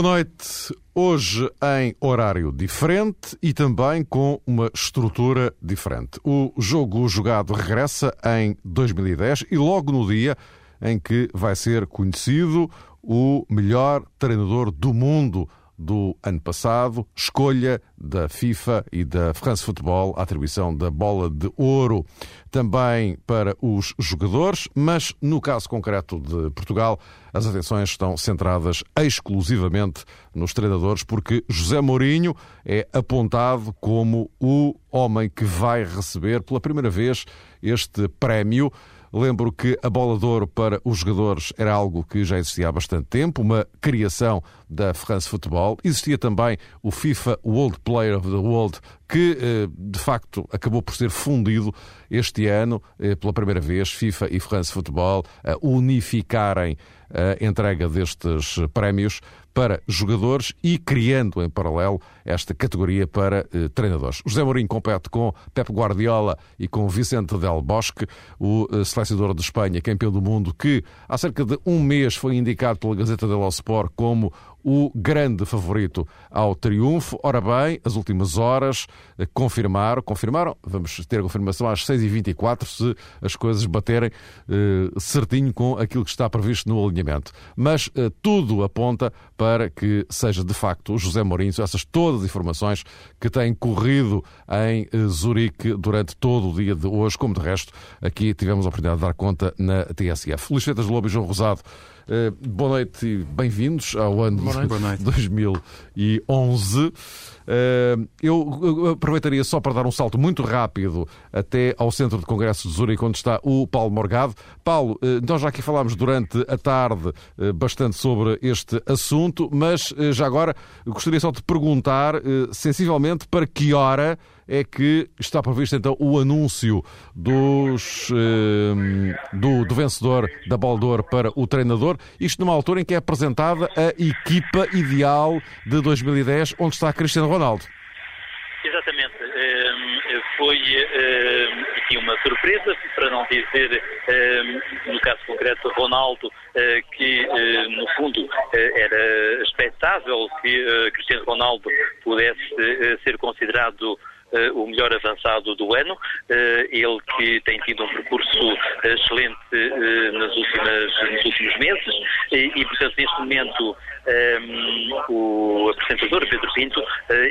Boa noite. Hoje em horário diferente e também com uma estrutura diferente. O jogo jogado regressa em 2010 e logo no dia em que vai ser conhecido o melhor treinador do mundo do ano passado, escolha da FIFA e da France Football, a atribuição da bola de ouro também para os jogadores, mas no caso concreto de Portugal, as atenções estão centradas exclusivamente nos treinadores, porque José Mourinho é apontado como o homem que vai receber pela primeira vez este prémio. Lembro que a bola de ouro para os jogadores era algo que já existia há bastante tempo, uma criação da France Football. Existia também o FIFA World Player of the World, que eh, de facto acabou por ser fundido este ano, eh, pela primeira vez, FIFA e France Football a unificarem a entrega destes prémios para jogadores e criando em paralelo esta categoria para eh, treinadores. José Mourinho compete com Pep Guardiola e com Vicente Del Bosque, o eh, selecionador de Espanha, campeão do mundo, que há cerca de um mês foi indicado pela Gazeta dello Sport como o grande favorito ao triunfo. Ora bem, as últimas horas eh, confirmaram, confirmaram, vamos ter a confirmação às 6h24 se as coisas baterem eh, certinho com aquilo que está previsto no alinhamento. Mas eh, tudo aponta para que seja de facto o José Mourinho, essas todas as informações que têm corrido em eh, Zurique durante todo o dia de hoje, como de resto aqui tivemos a oportunidade de dar conta na TSF. Fetas Lobo e João Rosado Uh, boa noite e bem-vindos ao ano noite. 2011. Uh, eu aproveitaria só para dar um salto muito rápido até ao Centro de Congressos de Zurique, onde está o Paulo Morgado. Paulo, uh, nós já aqui falámos durante a tarde bastante sobre este assunto, mas já agora gostaria só de perguntar, sensivelmente, para que hora é que está previsto então o anúncio dos, eh, do, do, vencedor da ouro para o treinador, isto numa altura em que é apresentada a equipa ideal de 2010, onde está Cristiano Ronaldo. Exatamente. Ehm, foi ehm, aqui uma surpresa, para não dizer, ehm, no caso concreto, Ronaldo, eh, que eh, no fundo era expectável que Cristiano Ronaldo pudesse ser considerado o melhor avançado do ano. Uh, ele que tem tido um percurso excelente uh, nas últimas, nos últimos meses e, portanto, neste momento um, o apresentador Pedro Pinto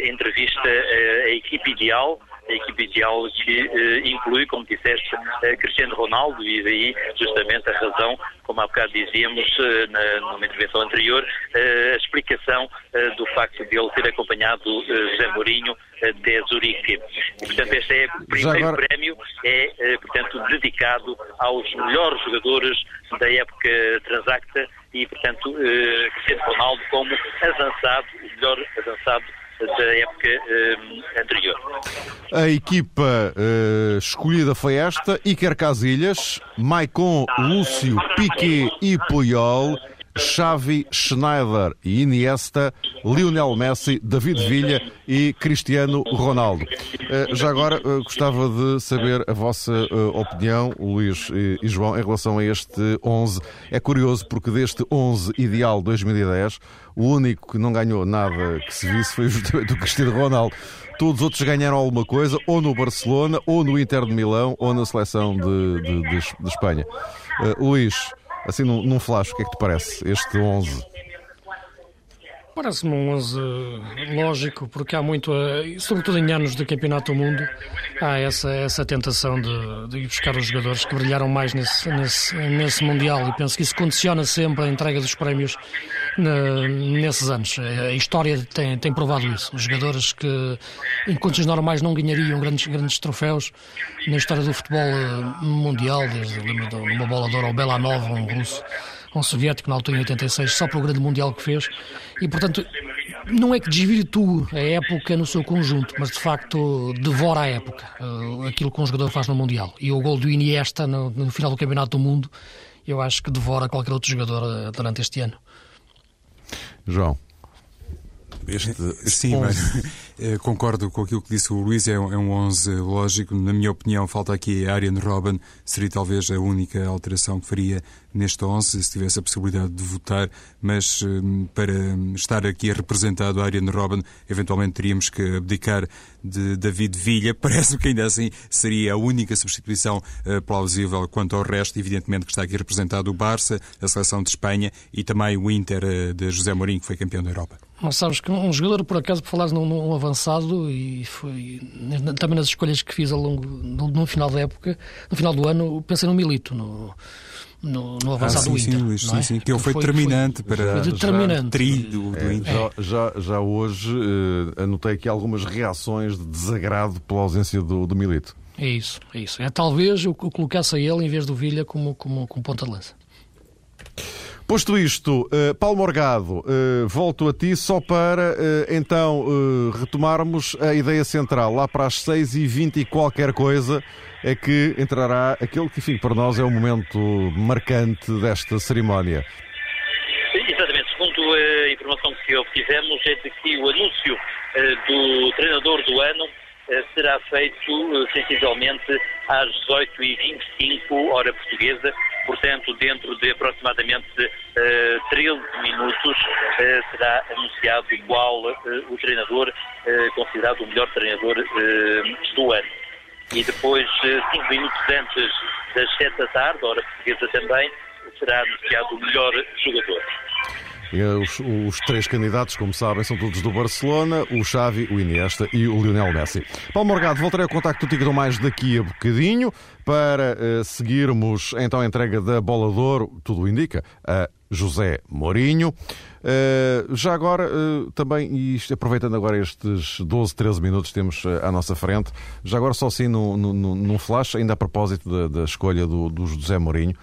entrevista a equipe ideal a equipe ideal que uh, inclui, como disseste, uh, Cristiano Ronaldo e daí justamente a razão, como há bocado dizíamos uh, na, numa intervenção anterior, a explicação do facto de ele ter acompanhado José Mourinho até Zurique. E, portanto, este é o primeiro agora... prémio, é, portanto, dedicado aos melhores jogadores da época transacta e, portanto, Cristiano Ronaldo como avançado, o melhor avançado da época uh, anterior. A equipa uh, escolhida foi esta: Iker Casilhas, Maicon, Lúcio, Piquet e Puyol. Xavi, Schneider e Iniesta, Lionel Messi, David Villa e Cristiano Ronaldo. Eh, já agora gostava de saber a vossa opinião, Luís e João, em relação a este 11. É curioso porque deste 11 ideal 2010 o único que não ganhou nada que se visse foi justamente o Cristiano Ronaldo. Todos os outros ganharam alguma coisa, ou no Barcelona, ou no Inter de Milão, ou na seleção de, de, de, de Espanha. Luís, assim num, num flash, o que é que te parece este 11? Parece-me um 11 lógico, porque há muito, sobretudo em anos de Campeonato do Mundo, há essa, essa tentação de, de ir buscar os jogadores que brilharam mais nesse, nesse, nesse Mundial e penso que isso condiciona sempre a entrega dos prémios nesses anos. A história tem, tem provado isso. Os jogadores que em condições normais não ganhariam grandes, grandes troféus na história do futebol eh, mundial, desde lembro uma bola de ouro ao Belanov, um russo um soviético na altura em 86, só para o grande mundial que fez. E, portanto, não é que desvirtue a época no seu conjunto, mas de facto devora a época, uh, aquilo que um jogador faz no Mundial. E o gol do Iniesta no, no, final do Campeonato do Mundo, eu acho que devora qualquer outro jogador uh, durante este ano. João. Este, este Sim, mas, eh, concordo com aquilo que disse o Luís, é um, é um 11 lógico. Na minha opinião, falta aqui a Ariane Robin, seria talvez a única alteração que faria neste 11, se tivesse a possibilidade de votar, mas eh, para estar aqui representado a Ariane Robin, eventualmente teríamos que abdicar de David Villa. Parece-me que ainda assim seria a única substituição uh, plausível quanto ao resto. Evidentemente que está aqui representado o Barça, a seleção de Espanha e também o Inter uh, de José Mourinho, que foi campeão da Europa. Mas sabes que um jogador, por acaso, por falares num, num, avançado, e foi também nas escolhas que fiz ao longo, no, no, final da época, no final do ano, pensei no Milito, no, no, no avançado ah, sim, do Inter. Sim, Luís, sim, é? sim, que ele foi, foi determinante foi, para foi determinante. trilho do, é, Inter. Já, já, já hoje uh, anotei aqui algumas reações de desagrado pela ausência do, do Milito. É isso, é isso. É talvez eu colocasse a ele em vez do Vilha como, como, como ponta de lança. Posto isto, uh, Paulo Morgado, uh, volto a ti só para uh, então retomarmos a ideia central. Lá para as 6h20 e qualquer coisa é que entrará aquele que, enfim, para nós é um momento marcante desta cerimónia. Exatamente. Segundo a informação que obtivemos, é de que o anúncio do treinador do ano será feito sensivelmente às 18h25, hora portuguesa, portanto, dentro de aproximadamente uh, 13 minutos, uh, será anunciado igual uh, o treinador considerado o melhor treinador do ano. E depois, cinco minutos antes das 7 da tarde, hora portuguesa também, será anunciado o melhor jogador. Os, os, três candidatos, como sabem, são todos do Barcelona, o Xavi, o Iniesta e o Lionel Messi. Paulo Morgado, voltarei ao contacto contigo mais daqui a bocadinho para uh, seguirmos então a entrega da Bola de Ouro, tudo indica, a José Mourinho. Uh, já agora, uh, também, e aproveitando agora estes 12, 13 minutos que temos à nossa frente, já agora só assim num, num flash, ainda a propósito da, da escolha do, do José Mourinho.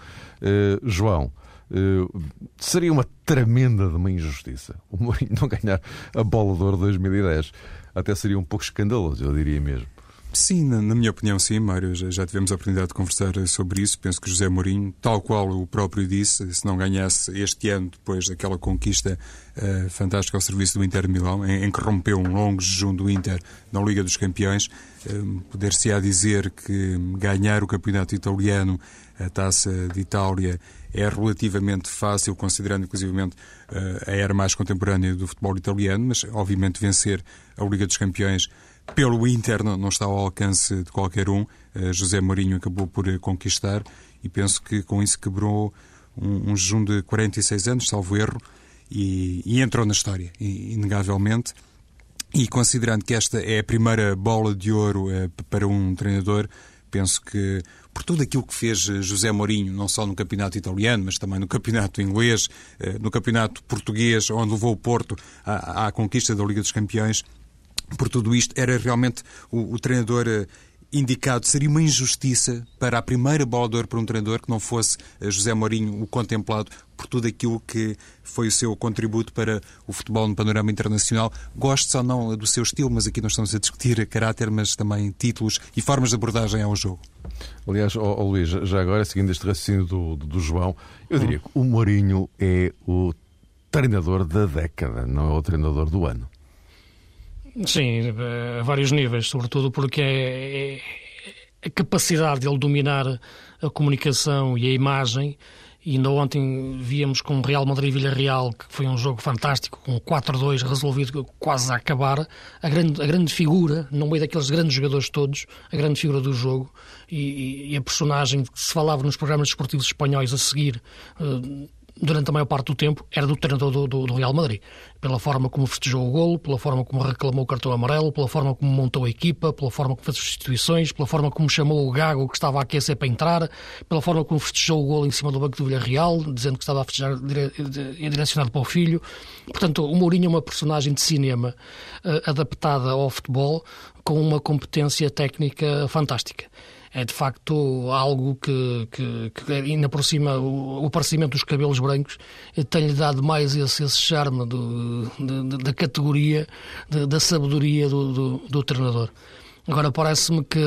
João, Uh, seria uma tremenda de uma injustiça o Mourinho não ganhar a bola de ouro 2010. Até seria um pouco escandaloso, eu diria mesmo. Sim, na, minha opinião, sim, Mário. Já, já, tivemos a oportunidade de conversar sobre isso. Penso que José Mourinho, tal qual o próprio disse, se não ganhasse este ano, depois daquela conquista uh, fantástica ao serviço do Inter Milão, em, em, que rompeu um longo jejum do Inter na Liga dos Campeões, uh, poder-se-á dizer que ganhar o campeonato italiano, a taça de Itália, é relativamente fácil, considerando inclusivamente uh, a era mais contemporânea do futebol italiano, mas obviamente vencer a Liga dos Campeões pelo Inter não, está ao alcance de qualquer um. Uh, José Mourinho acabou por uh, conquistar e penso que com isso quebrou um, um jejum de 46 anos, salvo erro, e, e entrou na história, inegavelmente. E considerando que esta é a primeira bola de ouro para um treinador, penso que por tudo aquilo que fez José Mourinho, não só no campeonato italiano, mas também no campeonato inglês, no campeonato português, onde levou o Porto à, à conquista da Liga dos Campeões, por tudo isto, era realmente o, o treinador eh, indicado. Seria uma injustiça para a primeira bola de ouro para um treinador que não fosse eh, José Mourinho o contemplado por tudo aquilo que foi o seu contributo para o futebol no panorama internacional. Gosto ou não do seu estilo, mas aqui nós estamos a discutir caráter, mas também títulos e formas de abordagem ao jogo. Aliás, oh, oh Luís, já agora, seguindo este raciocínio do, do, do João, eu diria que o Mourinho é o treinador da década, não é o treinador do ano. Sim, a vários níveis, sobretudo porque é, é a capacidade de ele dominar a comunicação e a imagem. E ainda ontem víamos com o Real Madrid-Villarreal, que foi um jogo fantástico, com 4-2 resolvido quase a acabar. A grande, a grande figura, no meio daqueles grandes jogadores todos, a grande figura do jogo e, e a personagem que se falava nos programas desportivos espanhóis a seguir, uh, durante a maior parte do tempo, era do treinador do, do, do, Real Madrid. Pela forma como festejou o golo, pela forma como reclamou o cartão amarelo, pela forma como montou a equipa, pela forma como fez substituições, pela forma como chamou o Gago que estava a aquecer para entrar, pela forma como festejou o golo em cima do banco do Villarreal, dizendo que estava a festejar dire... direcionado para o filho. Portanto, o Mourinho é uma personagem de cinema uh, adaptada ao futebol com uma competência técnica fantástica é de facto algo que, que, que ainda por cima o, o aparecimento dos cabelos brancos tem-lhe dado mais esse, esse charme do, de, de, da categoria, de, da sabedoria do, do, do treinador. Agora parece-me que,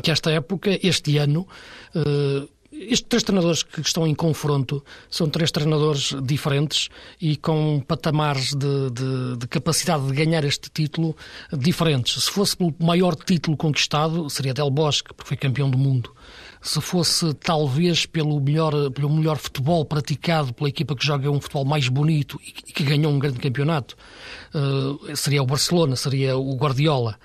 que esta época, este ano, uh, estes três treinadores que estão em confronto são três treinadores diferentes e com patamares de, de, de, capacidade de ganhar este título diferentes. Se fosse pelo maior título conquistado, seria Del Bosque, porque foi campeão do mundo. Se fosse talvez pelo melhor, pelo melhor futebol praticado pela equipa que joga um futebol mais bonito e que ganhou um grande campeonato, uh, seria o Barcelona, seria o Guardiola.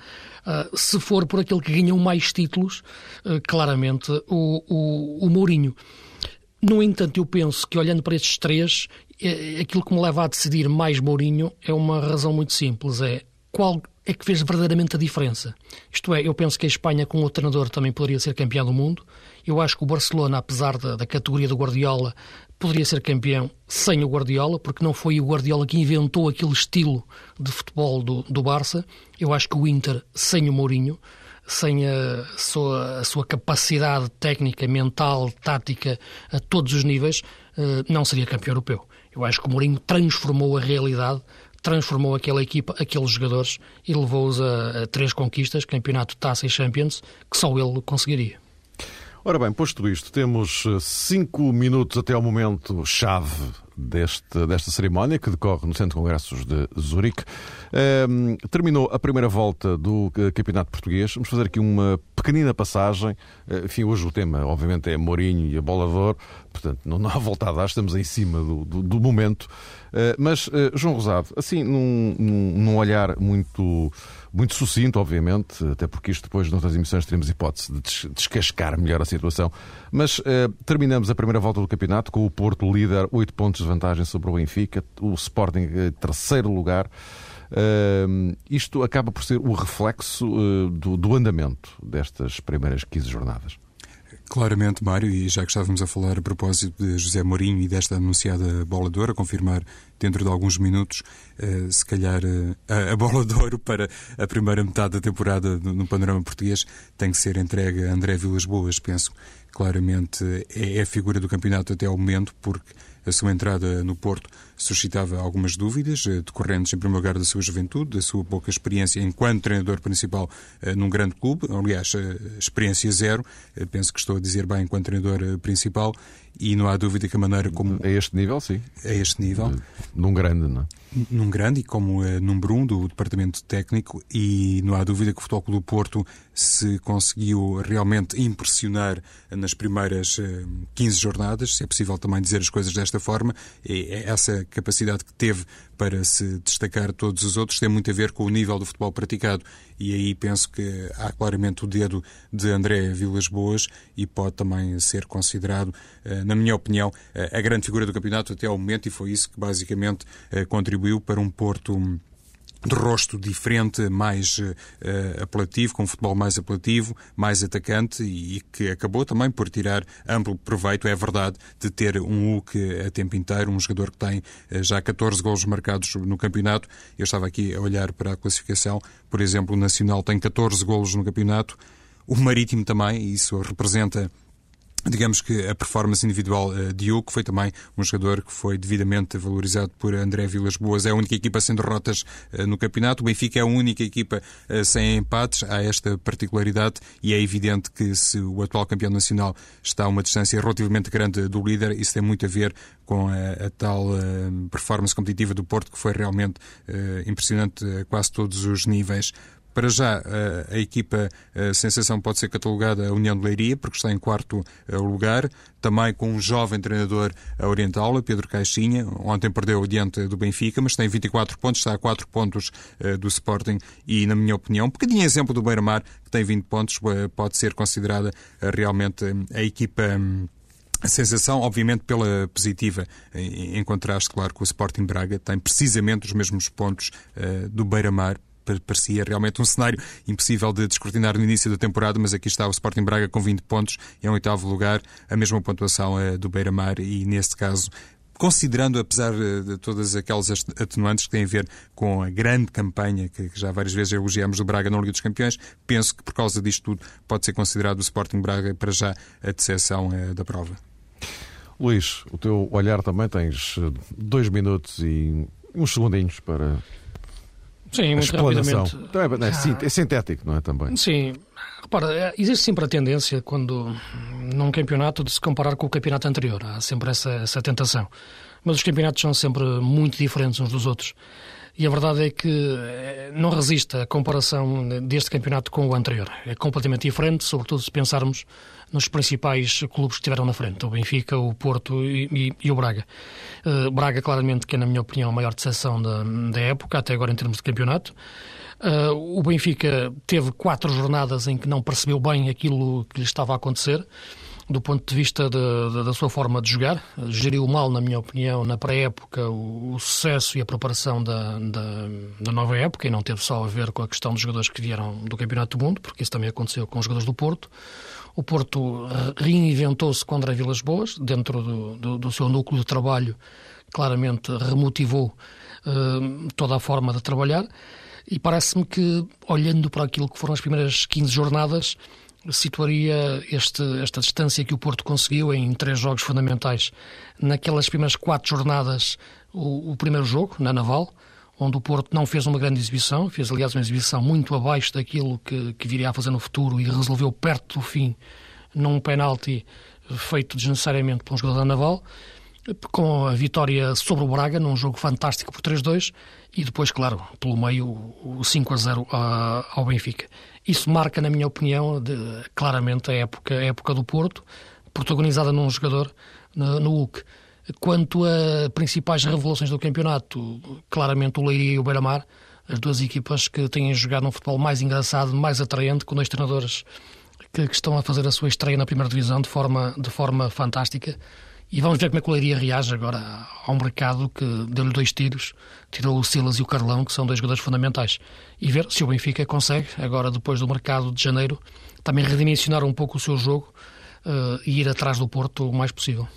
Uh, se for por aquele que ganhou mais títulos, uh, claramente o, o, o Mourinho. No entanto, eu penso que olhando para estes três, é, aquilo que me leva a decidir mais Mourinho é uma razão muito simples: é qual é que fez verdadeiramente a diferença. Isto é, eu penso que a Espanha com o treinador também poderia ser campeão do mundo. Eu acho que o Barcelona, apesar da, da categoria do Guardiola, poderia ser campeão sem o Guardiola, porque não foi o Guardiola que inventou aquele estilo de futebol do, do Barça. Eu acho que o Inter, sem o Mourinho, sem a sua, a sua capacidade técnica, mental, tática, a todos os níveis, eh, não seria campeão europeu. Eu acho que o Mourinho transformou a realidade, transformou aquela equipa, aqueles jogadores e levou-os a, a três conquistas, campeonato, taça e Champions, que só ele conseguiria. Ora bem, posto isto, temos eh, cinco minutos até ao momento chave deste, desta cerimónia que decorre no Centro de Congressos de Zurique. Um, ehm, terminou a primeira volta do eh, Campeonato Português. Vamos fazer aqui uma pequenina passagem. Uh, enfim, hoje o tema, obviamente, é Mourinho e Bolador. Portanto, não, não há volta a dar, estamos em cima do, do, do momento. Uh, mas, uh, João Rosado, assim, num, num, num olhar muito muito sucinto, obviamente, até porque isto depois, noutras emissões, teremos hipótese de descascar melhor a situação. Mas eh, terminamos a primeira volta do campeonato com o Porto líder, 8 pontos de vantagem sobre o Benfica, o Sporting em terceiro lugar. Uh, isto acaba por ser o reflexo uh, do, do andamento destas primeiras 15 jornadas. Claramente, Mário, e já que estávamos a falar a propósito de José Mourinho e desta anunciada bola de ouro, a confirmar dentro de alguns minutos, uh, se calhar uh, a, bola de ouro para a primeira metade da temporada no, no panorama português tem que ser entregue a André Vilas Boas, penso. Claramente é, é a figura do campeonato até ao momento, porque a sua entrada no Porto suscitava algumas dúvidas, eh, decorrentes, em primeiro lugar, da sua juventude, da sua pouca experiência enquanto treinador principal eh, num grande clube. Aliás, eh, experiência zero, penso que estou a dizer bem, enquanto treinador principal, e não há dúvida que a maneira como. A este nível, sim. A este nível. Num grande, não é? Num grande e como uh, número um do departamento técnico, e não há dúvida que o Futebol Clube do Porto se conseguiu realmente impressionar nas primeiras uh, 15 jornadas, se é possível também dizer as coisas desta forma, é essa capacidade que teve para se destacar todos os outros tem muito a ver com o nível do futebol praticado. E aí penso que há claramente o dedo de André Vilas Boas e pode também ser considerado, eh, na minha opinião, eh, a grande figura do campeonato até ao momento, e foi isso que basicamente eh, contribuiu para um Porto de rosto diferente, mais uh, apelativo, com um futebol mais apelativo, mais atacante e que acabou também por tirar amplo proveito, é verdade, de ter um Hulk a tempo inteiro, um jogador que tem uh, já 14 golos marcados no campeonato. Eu estava aqui a olhar para a classificação, por exemplo, o Nacional tem 14 golos no campeonato, o Marítimo também, e isso representa Digamos que a performance individual uh, de Hugo foi também um jogador que foi devidamente valorizado por André Vilas Boas. É a única equipa sem derrotas uh, no campeonato. O Benfica é a única equipa uh, sem empates. Há esta particularidade e é evidente que se o atual campeão nacional está a uma distância relativamente grande do líder, isso tem muito a ver com a, a tal performance competitiva do Porto, que foi realmente impressionante a quase todos os níveis. Para já, a, equipa a sensação pode ser catalogada a União de Leiria, porque está em quarto eh, lugar, também com um jovem treinador a orientá-la, Pedro Caixinha. Ontem perdeu diante do Benfica, mas tem 24 pontos, está a 4 pontos do Sporting e, na minha opinião, um bocadinho exemplo do Beira-Mar, que tem 20 pontos, pode ser considerada realmente a equipa. Um, a sensação, obviamente, pela positiva, em, contraste, claro, com o Sporting Braga, tem precisamente os mesmos pontos uh, do Beira-Mar, parecia realmente um cenário impossível de descortinar no início da temporada, mas aqui está o Sporting Braga com 20 pontos, em oitavo lugar, a mesma pontuação é do Beira-Mar e, neste caso, considerando, apesar de todas aquelas atenuantes que têm a ver com a grande campanha que já várias vezes elogiamos do Braga na Liga dos Campeões, penso que por causa disto tudo pode ser considerado o Sporting Braga para já a decepção eh, da prova. Luís, o teu olhar também tens eh, dois minutos e uns segundinhos para Sim, muito rapidamente. Então é, é, é sintético, não é? Também. Sim. Repara, é, existe sempre a tendência, quando num campeonato, de se comparar com o campeonato anterior. Há sempre essa, essa tentação. Mas os campeonatos são sempre muito diferentes uns dos outros. E a verdade é que eh, não resiste a comparação deste campeonato com o anterior. É completamente diferente, sobretudo se pensarmos nos principais clubes que estiveram na frente, o Benfica, o Porto e, e, e o Braga. Uh, Braga, claramente, que é, na minha opinião, a maior decepção da, da época, até agora em termos de campeonato. Uh, o Benfica teve quatro jornadas em que não percebeu bem aquilo que lhe estava a acontecer do ponto de vista de, de, da sua forma de jogar. Geriu mal, na minha opinião, na pré-época, o, o, sucesso e a preparação da, da, da, nova época, e não teve só a ver com a questão dos jogadores que vieram do Campeonato do Mundo, porque isso também aconteceu com os jogadores do Porto. O Porto eh, reinventou-se contra Vilas Boas, dentro do, do, do, seu núcleo de trabalho, claramente remotivou uh, toda a forma de trabalhar. E parece-me que, olhando para aquilo que foram as primeiras 15 jornadas, situaria este, esta distância que o Porto conseguiu em três jogos fundamentais. Naquelas primeiras quatro jornadas, o, o, primeiro jogo, na Naval, onde o Porto não fez uma grande exibição, fez aliás uma exibição muito abaixo daquilo que, que viria a fazer no futuro e resolveu perto do fim num penalti feito desnecessariamente por um jogador da Naval, com a vitória sobre o Braga num jogo fantástico por 3-2 e depois, claro, pelo meio o 5 a 0 ao Benfica. Isso marca, na minha opinião, de, claramente a época, a época do Porto, protagonizada num jogador no, no UC. Quanto a principais revelações do campeonato, claramente o Leiria e o Beira-Mar, as duas equipas que têm jogado um futebol mais engraçado, mais atraente, com dois treinadores que, que, estão a fazer a sua estreia na primeira divisão de forma, de forma fantástica. E vamos ver como é que o Leiria reage agora ao mercado que deu-lhe dois tiros, tirou o Silas e o Carlão, que são dois jogadores fundamentais. E ver se o Benfica consegue, agora depois do mercado de janeiro, também redimensionar um pouco o seu jogo uh, e ir atrás do Porto o mais possível.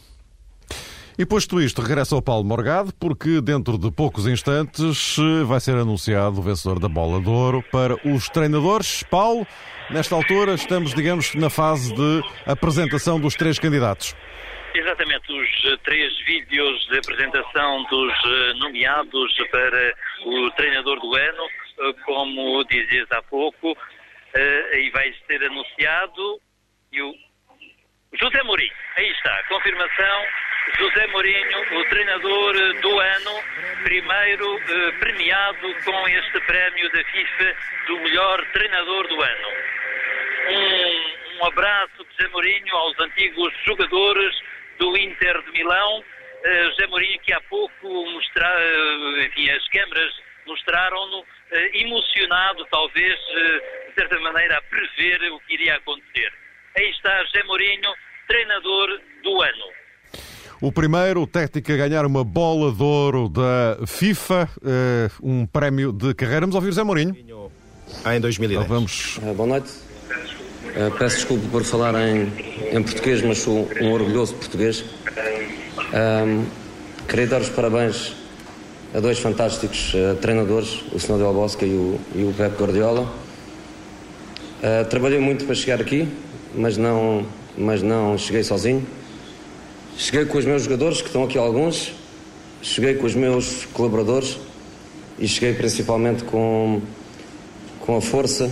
E posto isto, regressa ao Paulo Morgado, porque dentro de poucos instantes eh, vai ser anunciado o vencedor da Bola de Ouro para os treinadores. Paulo, nesta altura estamos, digamos, na fase de apresentação dos três candidatos. Exatamente, os eh, três vídeos de apresentação dos eh, nomeados para o treinador do ano, como dizias há pouco, aí vai ser anunciado e o José Mourinho, aí está, confirmação, José Mourinho, o treinador do ano, primeiro premiado com este prémio da FIFA do melhor treinador do ano. Um, um abraço de José Mourinho aos antigos jogadores do Inter de Milão. Uh, José Mourinho que há pouco mostra, uh, enfim, as câmaras mostraram-no uh, emocionado, talvez, de certa maneira, a prever o que iria acontecer. Aí está José Mourinho, treinador do ano. O primeiro técnico a ganhar uma bola de ouro da FIFA, um prémio de carreira. Vamos ouvir José Mourinho. Em 2010. Então vamos. Boa noite. Uh, peço desculpa por falar em, em, português, mas sou um orgulhoso português. Um, queria dar os parabéns a dois fantásticos uh, treinadores, o Sr. Del Bosque e o, e o Pep Guardiola. Uh, trabalhei muito para chegar aqui, mas não, mas não cheguei sozinho. Cheguei com os meus jogadores, que estão aqui alguns, cheguei com os meus colaboradores e cheguei principalmente com, com a força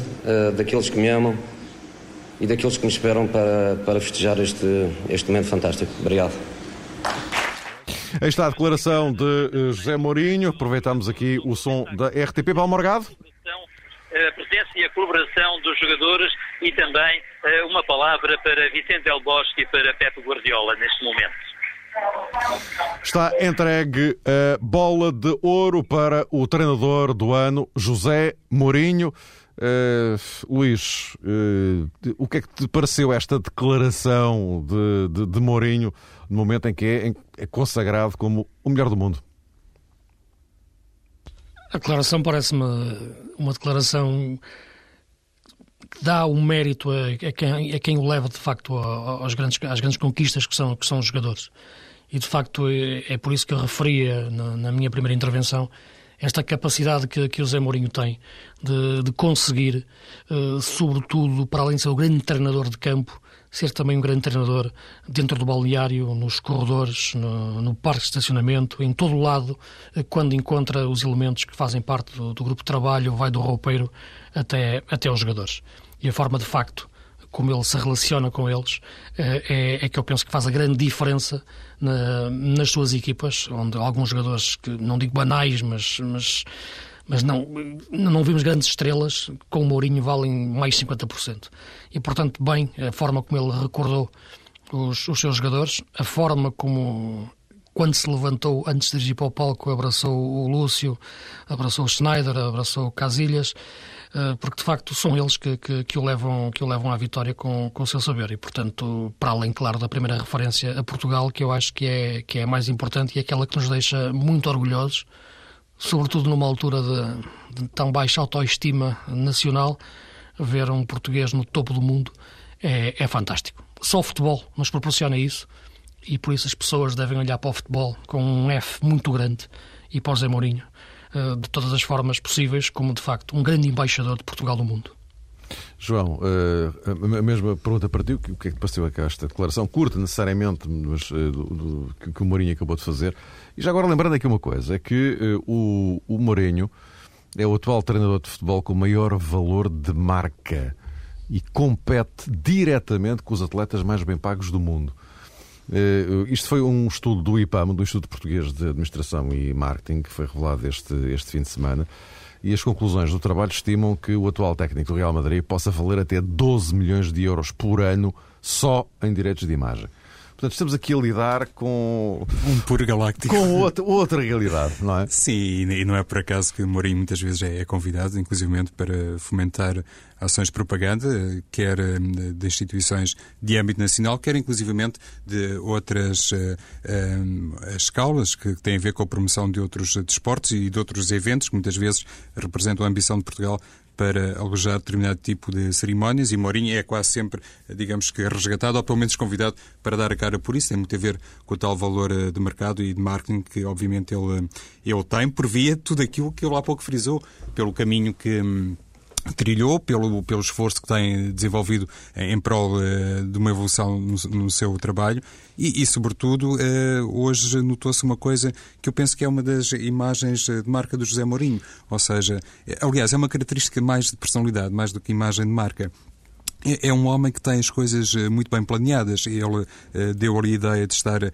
daqueles que me amam e daqueles que me esperam para, para festejar este, este momento fantástico. Obrigado. Aí está a declaração de eh, José Mourinho. Aproveitamos aqui o som da RTP Palmorgado. A presença e a colaboração dos jogadores e também eh, uma palavra para Vicente Del Bosque e para Pepe Guardiola neste momento. Está entregue a bola de ouro para o treinador do ano, José Mourinho. Uh, Luís, uh, o que é que te pareceu esta declaração de, de, de Mourinho no momento em que é, é, consagrado como o melhor do mundo? A declaração parece-me uma declaração que dá o um mérito a, a, quem, a, quem, o leva de facto grandes, às grandes conquistas que são, que são os jogadores. E de facto é, é por isso que eu referia na, na minha primeira intervenção esta capacidade que, que o Zé Mourinho tem de, de conseguir, uh, sobretudo para além de ser o grande treinador de campo, ser também um grande treinador dentro do balneário, nos corredores, no, no parque de estacionamento, em todo o lado, eh, quando encontra os elementos que fazem parte do, do grupo de trabalho, vai do roupeiro até, até aos jogadores. E a forma, de facto, como ele se relaciona com eles, eh, é, é que eu penso que faz a grande diferença na, nas suas equipas, onde alguns jogadores, que não digo banais, mas, mas mas não, não vimos grandes estrelas, com o Mourinho valem mais 50%. E, portanto, bem, a forma como ele recordou os, os seus jogadores, a forma como, quando se levantou antes de dirigir para o palco, abraçou o Lúcio, abraçou o Schneider, abraçou o Casilhas, eh, porque de facto são eles que, que, que, o, levam, que o levam à vitória com, com o seu saber. E, portanto, para além, claro, da primeira referência a Portugal, que eu acho que é, que é mais importante e é aquela que nos deixa muito orgulhosos sobretudo numa altura de, de tão baixa autoestima nacional, ver um português no topo do mundo é, é fantástico. Só o futebol nos proporciona isso e por isso as pessoas devem olhar para o futebol com um F muito grande e para o Zé Mourinho eh, de todas as formas possíveis como de facto um grande embaixador de Portugal no mundo. João, eh, a mesma pergunta para ti, o que é que passou aqui esta declaração curta necessariamente, mas eh, do, que o Mourinho acabou de fazer, e já agora lembrando aqui uma coisa, é que o, o Mourinho é o atual treinador de futebol com maior valor de marca e compete diretamente com os atletas mais bem pagos do mundo. Uh, isto foi um estudo do IPAM, do Instituto Português de Administração e Marketing, que foi revelado este, este fim de semana. E as conclusões do trabalho estimam que o atual técnico do Real Madrid possa valer até 12 milhões de euros por ano só em direitos de imagem. Portanto, estamos aqui a lidar com. Um puro galáctico. Com outra, outra realidade, não é? Sim, e não é por acaso que o Mourinho muitas vezes é convidado, inclusive para fomentar ações de propaganda, quer eh, de instituições de âmbito nacional, quer inclusivamente de outras uh, escalas que têm a ver com a promoção de outros desportos e de outros eventos que muitas vezes representam a ambição de Portugal para alojar determinado tipo de cerimónias e Mourinho é quase sempre, digamos que, resgatado ou pelo menos convidado para dar a cara por isso. Tem muito a ver com o tal valor eh, de mercado e de marketing que, obviamente, ele, ele tem por via tudo aquilo que ele há pouco frisou, pelo caminho que hum, trilhou pelo, pelo esforço que tem desenvolvido em prol uh, de uma evolução no, no seu trabalho e, e sobretudo, uh, hoje notou-se uma coisa que eu penso que é uma das imagens de marca do José Mourinho, ou seja, eh, aliás, é uma característica mais de personalidade, mais do que imagem de marca. É, é um homem que tem as coisas muito bem planeadas. Ele uh, deu ali a ideia de estar uh,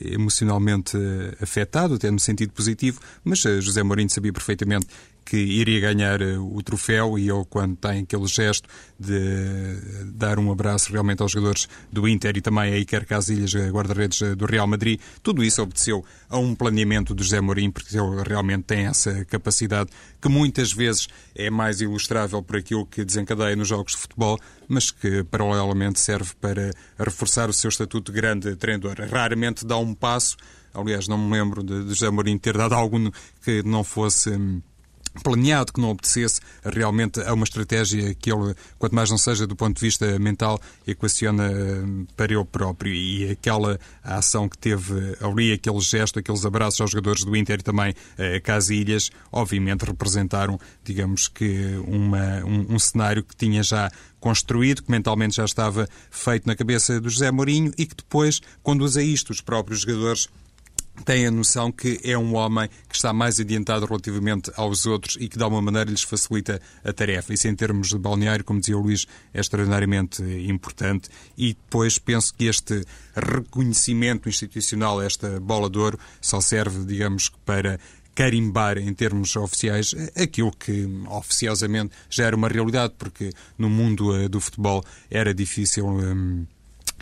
emocionalmente uh, afetado, até no sentido positivo, mas José Mourinho sabia perfeitamente que iria ganhar eh, o troféu e ele, quando tem aquele gesto de dar um abraço realmente aos jogadores do Inter e também a Iker Casilhas, guarda-redes eh, do Real Madrid, tudo isso obedeceu a um planeamento do José Mourinho, porque ele realmente tem essa capacidade que muitas vezes é mais ilustrável por aquilo que desencadeia nos jogos de futebol, mas que paralelamente serve para reforçar o seu estatuto de grande treinador. Raramente dá um passo, aliás, não me lembro de, José Mourinho ter dado algum que não fosse hum, planeado, que não obedecesse realmente a uma estratégia que ele, quanto mais não seja do ponto de vista mental, equaciona eh, para ele próprio. E aquela ação que teve ali, aquele gesto, aqueles abraços aos jogadores do Inter e também a eh, Casilhas, obviamente representaram, digamos que, uma, um, um cenário que tinha já construído, que mentalmente já estava feito na cabeça do José Mourinho e que depois conduz a isto os próprios jogadores tem a noção que é um homem que está mais adiantado relativamente aos outros e que, de alguma maneira, lhes facilita a tarefa. Isso, em termos de balneário, como dizia o Luís, é extraordinariamente importante. E depois penso que este reconhecimento institucional, esta bola de ouro, só serve, digamos, para carimbar em termos oficiais aquilo que oficiosamente já era uma realidade, porque no mundo eh, do futebol era difícil. Hum,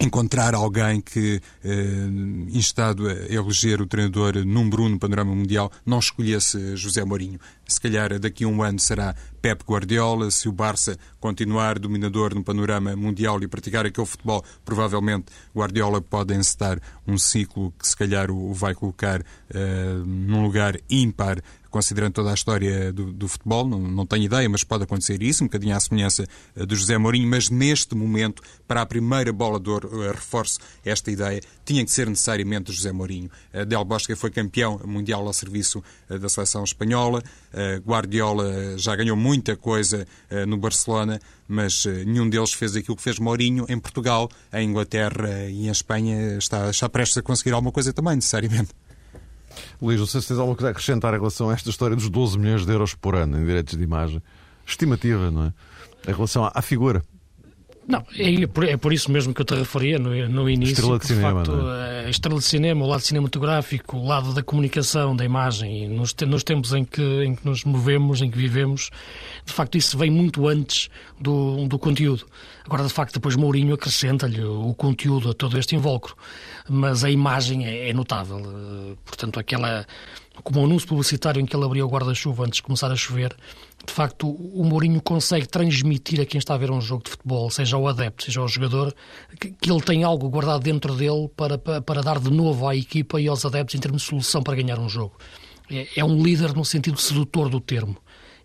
encontrar alguém que, eh, instado a eleger o treinador número um no panorama mundial, não escolhesse José Mourinho. Se calhar daqui a um ano será Pep Guardiola. Se o Barça continuar dominador no panorama mundial e praticar aquele futebol, provavelmente Guardiola pode encetar um ciclo que se calhar o vai colocar uh, num lugar ímpar considerando toda a história do, do futebol, não, não, tenho ideia, mas pode acontecer isso, um bocadinho à semelhança uh, do José Mourinho, mas neste momento, para a primeira bola de ouro, uh, reforço esta ideia, tinha que ser necessariamente José Mourinho. Del Bosque foi campeão mundial ao serviço da seleção espanhola, Guardiola já ganhou muita coisa no Barcelona, mas nenhum deles fez aquilo que fez Mourinho em Portugal, em Inglaterra e em Espanha. Está, está prestes a conseguir alguma coisa também, necessariamente. Luís, não sei se tens alguma coisa a acrescentar em relação a esta história dos 12 milhões de euros por ano em direitos de imagem. Estimativa, não é? Em relação à figura. Não, é por, é por, isso mesmo que eu te referia no, no início. Estrela de cinema. Facto, é? A estrela de cinema, o lado cinematográfico, o lado da comunicação, da imagem, nos, nos tempos em que, em que nos movemos, em que vivemos, de facto isso vem muito antes do, do conteúdo. Agora, de facto, depois Mourinho acrescenta-lhe o conteúdo a todo este invólucro, mas a imagem é, é notável. Portanto, aquela como o anúncio publicitário em que ele abriu o guarda-chuva antes de começar a chover, de facto o Mourinho consegue transmitir a quem está a ver um jogo de futebol, seja o adepto, seja o jogador, que, que ele tem algo guardado dentro dele para, para, para, dar de novo à equipa e aos adeptos em termos de solução para ganhar um jogo. É, é um líder no sentido sedutor do termo.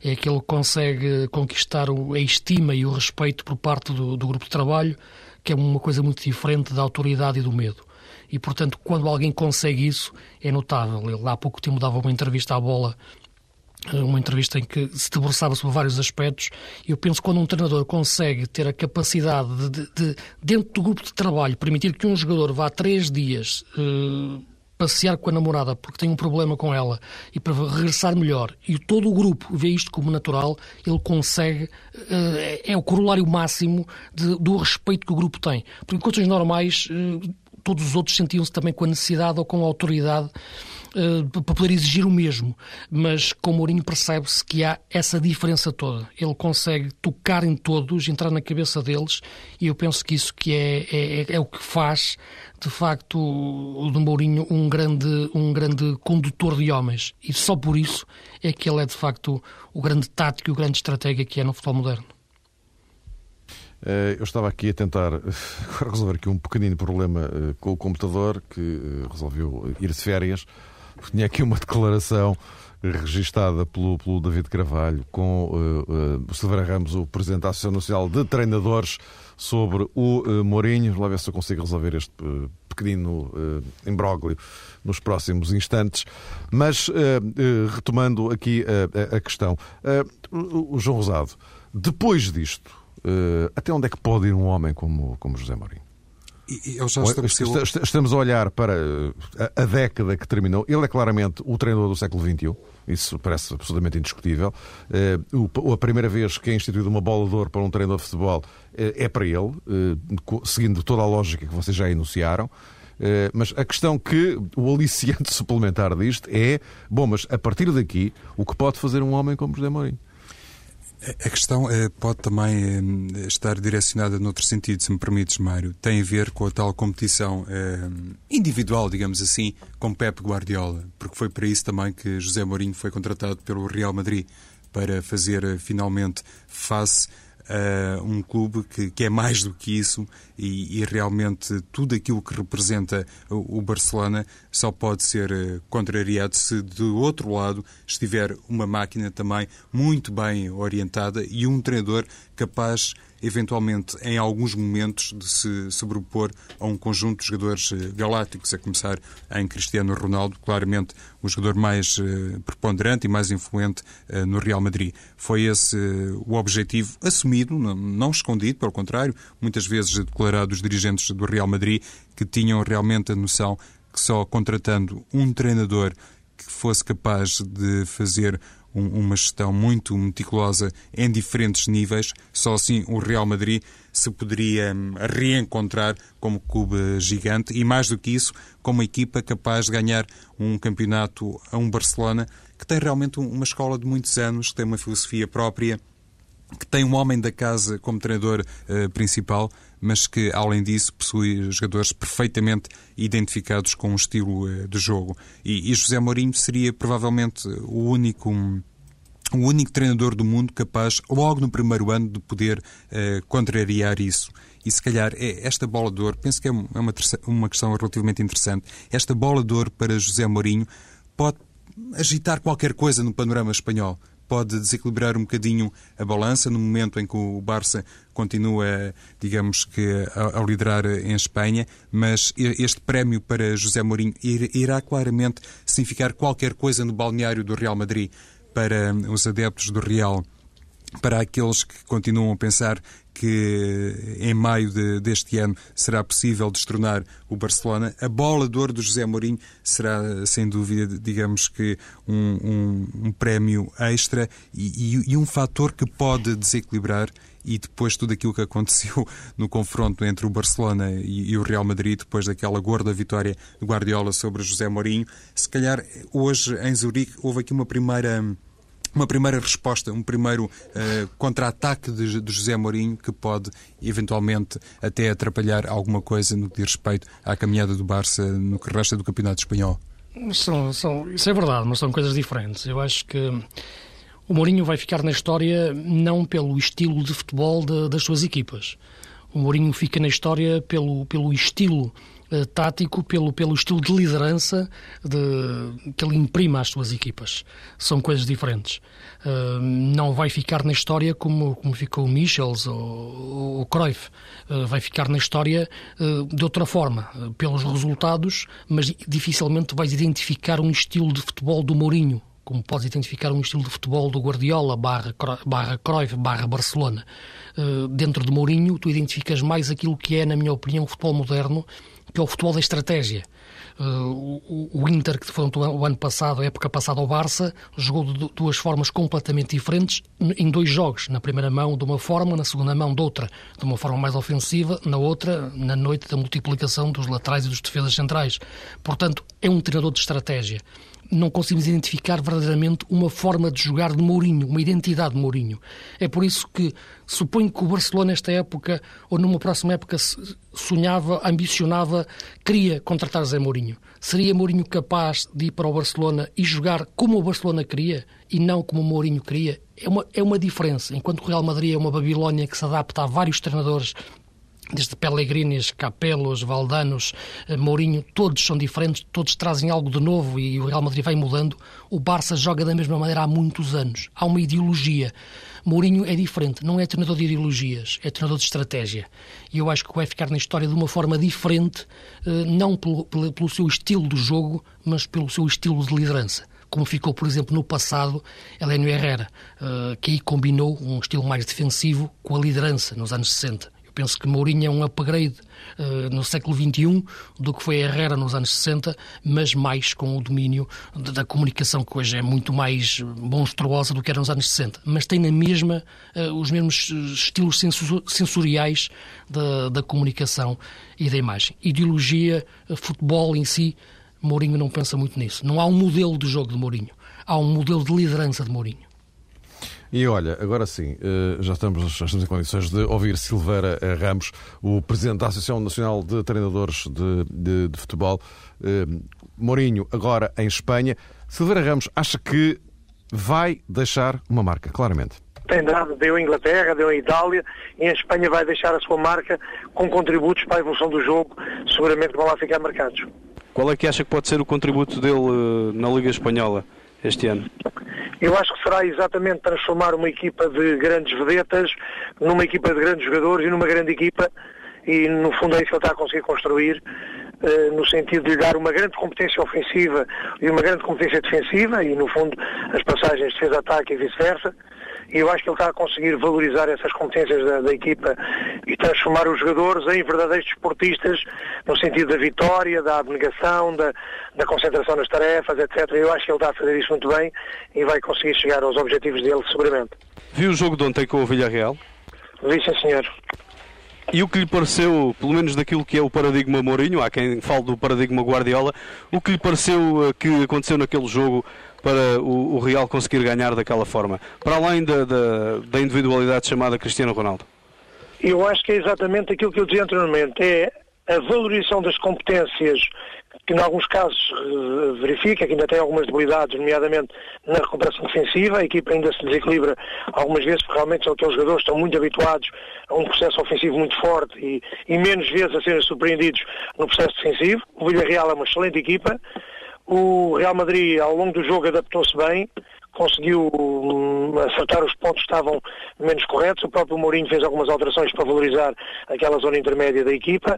É que ele consegue conquistar a estima e o respeito por parte do, do grupo de trabalho, que é uma coisa muito diferente da autoridade e do medo e, portanto, quando alguém consegue isso, é notável. Ele há pouco tempo dava uma entrevista à bola uma entrevista em que se debruçava sobre vários aspectos. Eu penso que quando um treinador consegue ter a capacidade de, de, de dentro do grupo de trabalho, permitir que um jogador vá três dias uh, passear com a namorada porque tem um problema com ela e para regressar melhor, e todo o grupo vê isto como natural, ele consegue, uh, é o corolário máximo de, do respeito que o grupo tem. Porque em condições normais. Uh, todos os outros sentiam-se também com a necessidade ou com a autoridade uh, para poder exigir o mesmo. Mas com Mourinho percebe-se que há essa diferença toda. Ele consegue tocar em todos, entrar na cabeça deles, e eu penso que isso que é, é, é o que faz, de facto, o Mourinho um grande, um grande condutor de homens. E só por isso é que ele é, de facto, o grande tático e o grande estratega que é no futebol moderno. Eu estava aqui a tentar resolver aqui um pequenino problema com o computador que resolveu ir de férias. Tinha aqui uma declaração registada pelo, pelo David Carvalho com uh, uh, Silveira Ramos, o Presidente da Associação Nacional de Treinadores, sobre o uh, Mourinho. Lá ver se eu consigo resolver este uh, pequenino uh, imbróglio nos próximos instantes. Mas, retomando aqui a questão, o João Rosado, depois disto, até onde é que pode ir um homem como, como José Mourinho? Eu já estabeleceu... Estamos a olhar para a, a, década que terminou. Ele é claramente o treinador do século XXI. Isso parece absolutamente indiscutível. Uh, a primeira vez que é instituída uma bola de ouro para um treinador de futebol uh, é para ele, seguindo toda a lógica que vocês já enunciaram. mas a questão que o aliciante suplementar disto é: bom, mas a partir daqui, o que pode fazer um homem como José Mourinho? A questão eh, pode também eh, estar direcionada noutro sentido, se me permites, Mário. Tem a ver com a tal competição eh, individual, digamos assim, com Pep Guardiola, porque foi para isso também que José Mourinho foi contratado pelo Real Madrid para fazer finalmente face uh, um clube que, que, é mais do que isso e, e, realmente tudo aquilo que representa o, o Barcelona só pode ser uh, contrariado se do outro lado estiver uma máquina também muito bem orientada e um treinador capaz eventualmente, em alguns momentos, de se sobrepor a um conjunto de jogadores eh, galácticos, a começar em Cristiano Ronaldo, claramente o jogador mais uh, preponderante e mais influente uh, no Real Madrid. Foi esse o objetivo assumido, não, escondido, pelo contrário, muitas vezes declarado dos dirigentes do Real Madrid, que tinham realmente a noção que só contratando um treinador que fosse capaz de fazer um, uma gestão muito meticulosa em diferentes níveis. Só assim o Real Madrid se poderia hum, reencontrar como clube gigante e, mais do que isso, como equipa capaz de ganhar um campeonato a um Barcelona que tem realmente uma escola de muitos anos, que tem uma filosofia própria que tem um homem da casa como treinador uh, principal, mas que, além disso, possui jogadores perfeitamente identificados com um estilo uh, de jogo. E, e, José Mourinho seria provavelmente o único. Um, o único treinador do mundo capaz, logo no primeiro ano, de poder uh, contrariar isso. E se calhar é esta bola de ouro, penso que é uma, uma questão relativamente interessante. Esta bola de ouro para José Mourinho pode agitar qualquer coisa no panorama espanhol pode desequilibrar um bocadinho a balança no momento em que o Barça continua, digamos que, a, liderar em Espanha, mas este prémio para José Mourinho irá claramente significar qualquer coisa no balneário do Real Madrid para os adeptos do Real. Para aqueles que continuam a pensar que em maio de, deste ano será possível destronar o Barcelona. A bola de ouro do José Mourinho será, sem dúvida, digamos que um, um, um prémio extra e, e, e um fator que pode desequilibrar e depois tudo aquilo que aconteceu no confronto entre o Barcelona e, e, o Real Madrid, depois daquela gorda vitória de Guardiola sobre José Mourinho, se calhar hoje em Zurique houve aqui uma primeira uma primeira resposta, um primeiro uh, contra-ataque de, de, José Mourinho que pode eventualmente até atrapalhar alguma coisa no que diz respeito à caminhada do Barça no que resta do Campeonato Espanhol? São, são, isso é verdade, mas são coisas diferentes. Eu acho que o Mourinho vai ficar na história não pelo estilo de futebol de, das suas equipas. O Mourinho fica na história pelo, pelo estilo uh, tático, pelo, pelo estilo de liderança de, que ele imprima às suas equipas. São coisas diferentes. Uh, não vai ficar na história como, como ficou o Michels ou o Cruyff. Uh, vai ficar na história de outra forma, pelos resultados, mas dificilmente vais identificar um estilo de futebol do Mourinho como podes identificar um estilo de futebol do Guardiola barra, barra Cruyff barra Barcelona. Uh, dentro de Mourinho, tu identificas mais aquilo que é, na minha opinião, o futebol moderno, que é o futebol da estratégia. Uh, o, o, Inter, que foi o ano passado, a época passada ao Barça, jogou de duas formas completamente diferentes em dois jogos. Na primeira mão de uma forma, na segunda mão de outra. De uma forma mais ofensiva, na outra, na noite da multiplicação dos laterais e dos defesas centrais. Portanto, é um treinador de estratégia não conseguimos identificar verdadeiramente uma forma de jogar de Mourinho, uma identidade de Mourinho. É por isso que suponho que o Barcelona, nesta época, ou numa próxima época, sonhava, ambicionava, queria contratar Zé Mourinho. Seria Mourinho capaz de ir para o Barcelona e jogar como o Barcelona queria e não como o Mourinho queria? É uma, é uma diferença. Enquanto o Real Madrid é uma Babilónia que se adapta a vários treinadores desde Pellegrinis, Capelos, Valdanos, eh, Mourinho, todos são diferentes, todos trazem algo de novo e o Real Madrid vai mudando. O Barça joga da mesma maneira há muitos anos. Há uma ideologia. Mourinho é diferente, não é treinador de ideologias, é treinador de estratégia. E eu acho que vai ficar na história de uma forma diferente, eh, não pelo, pelo seu estilo de jogo, mas pelo seu estilo de liderança como ficou, por exemplo, no passado, Heleno Herrera, eh, que aí combinou um estilo mais defensivo com a liderança nos anos 60 penso que Mourinho é um upgrade uh, no século XXI do que foi Herrera nos anos 60, mas mais com o domínio de, da comunicação, que hoje é muito mais monstruosa do que era nos anos 60. Mas tem na mesma uh, os mesmos estilos sensoriais da, da comunicação e da imagem. Ideologia, futebol em si, Mourinho não pensa muito nisso. Não há um modelo de jogo de Mourinho. Há um modelo de liderança de Mourinho. E olha, agora sim, eh, já estamos, já estamos em condições de ouvir Silveira Ramos, o Presidente da Associação Nacional de Treinadores de, de, de Futebol. Eh, Mourinho, agora em Espanha. Silveira Ramos acha que vai deixar uma marca, claramente. Tem dado, deu a Inglaterra, deu a Itália e em Espanha vai deixar a sua marca com contributos para a evolução do jogo, seguramente vão lá ficar marcados. Qual é que acha que pode ser o contributo dele eh, na Liga Espanhola este ano? Eu acho que será exatamente transformar uma equipa de grandes vedetas numa equipa de grandes jogadores e numa grande equipa e no fundo é isso que ele está a conseguir construir eh, no sentido de lhe dar uma grande competência ofensiva e uma grande competência defensiva e no fundo as passagens de defesa-ataque e vice-versa e eu acho que ele está a conseguir valorizar essas competências da, da, equipa e transformar os jogadores em verdadeiros desportistas no sentido da vitória, da abnegação, da, da concentração nas tarefas, etc. Eu acho que ele está a fazer isso muito bem e vai conseguir chegar aos objetivos dele seguramente. Viu o jogo de ontem com o Villarreal? Vi, sim, senhor. E o que lhe pareceu, pelo menos daquilo que é o paradigma Mourinho, há quem fale do paradigma Guardiola, o que lhe pareceu eh, que aconteceu naquele jogo para o, o Real conseguir ganhar daquela forma, para além da, da, da individualidade chamada Cristiano Ronaldo? Eu acho que é exatamente aquilo que eu dizia anteriormente, é a valorização das competências que em alguns casos eh, verifica que ainda tem algumas debilidades, nomeadamente na recuperação defensiva, a equipa ainda se desequilibra algumas vezes, porque realmente são aqueles jogadores que estão muito habituados a um processo ofensivo muito forte e, e menos vezes a serem surpreendidos no processo defensivo. O Villarreal é uma excelente equipa, o Real Madrid, ao longo do jogo, adaptou-se bem, conseguiu hum, acertar os pontos que estavam menos corretos. O próprio Mourinho fez algumas alterações para valorizar aquela zona intermédia da equipa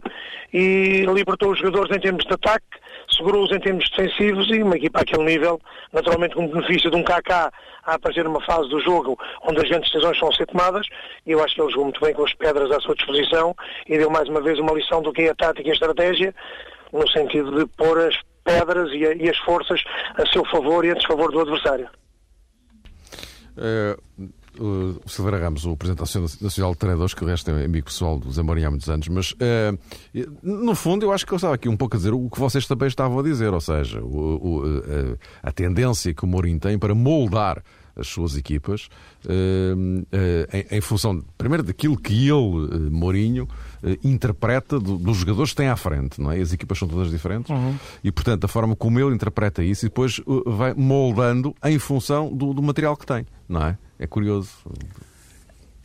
e libertou os jogadores em termos de ataque, segurou-os em termos defensivos e uma equipa àquele nível, naturalmente com o benefício de um KK a aparecer numa fase do jogo onde as grandes decisões são a ser tomadas e eu acho que ele jogou muito bem com as pedras à sua disposição e deu mais uma vez uma lição do que é a tática e a estratégia no sentido de pôr as pedras e, e as forças a seu favor e a desfavor do adversário. Uh, o Silveira Ramos, o Presidente da Associação Nacional de Treinadores, que o resto é amigo pessoal do Zé Mourinho há muitos anos, mas uh, no fundo eu acho que eu estava aqui um pouco a dizer o que vocês também estavam a dizer, ou seja, o, o, a, a tendência que o Mourinho tem para moldar as suas equipas uh, em, em, função, primeiro, daquilo que ele, Mourinho, interpreta do, dos jogadores que tem à frente, não é? As equipas são todas diferentes uhum. e, portanto, a forma como ele interpreta isso e depois vai moldando em função do, do material que tem, não é? É curioso.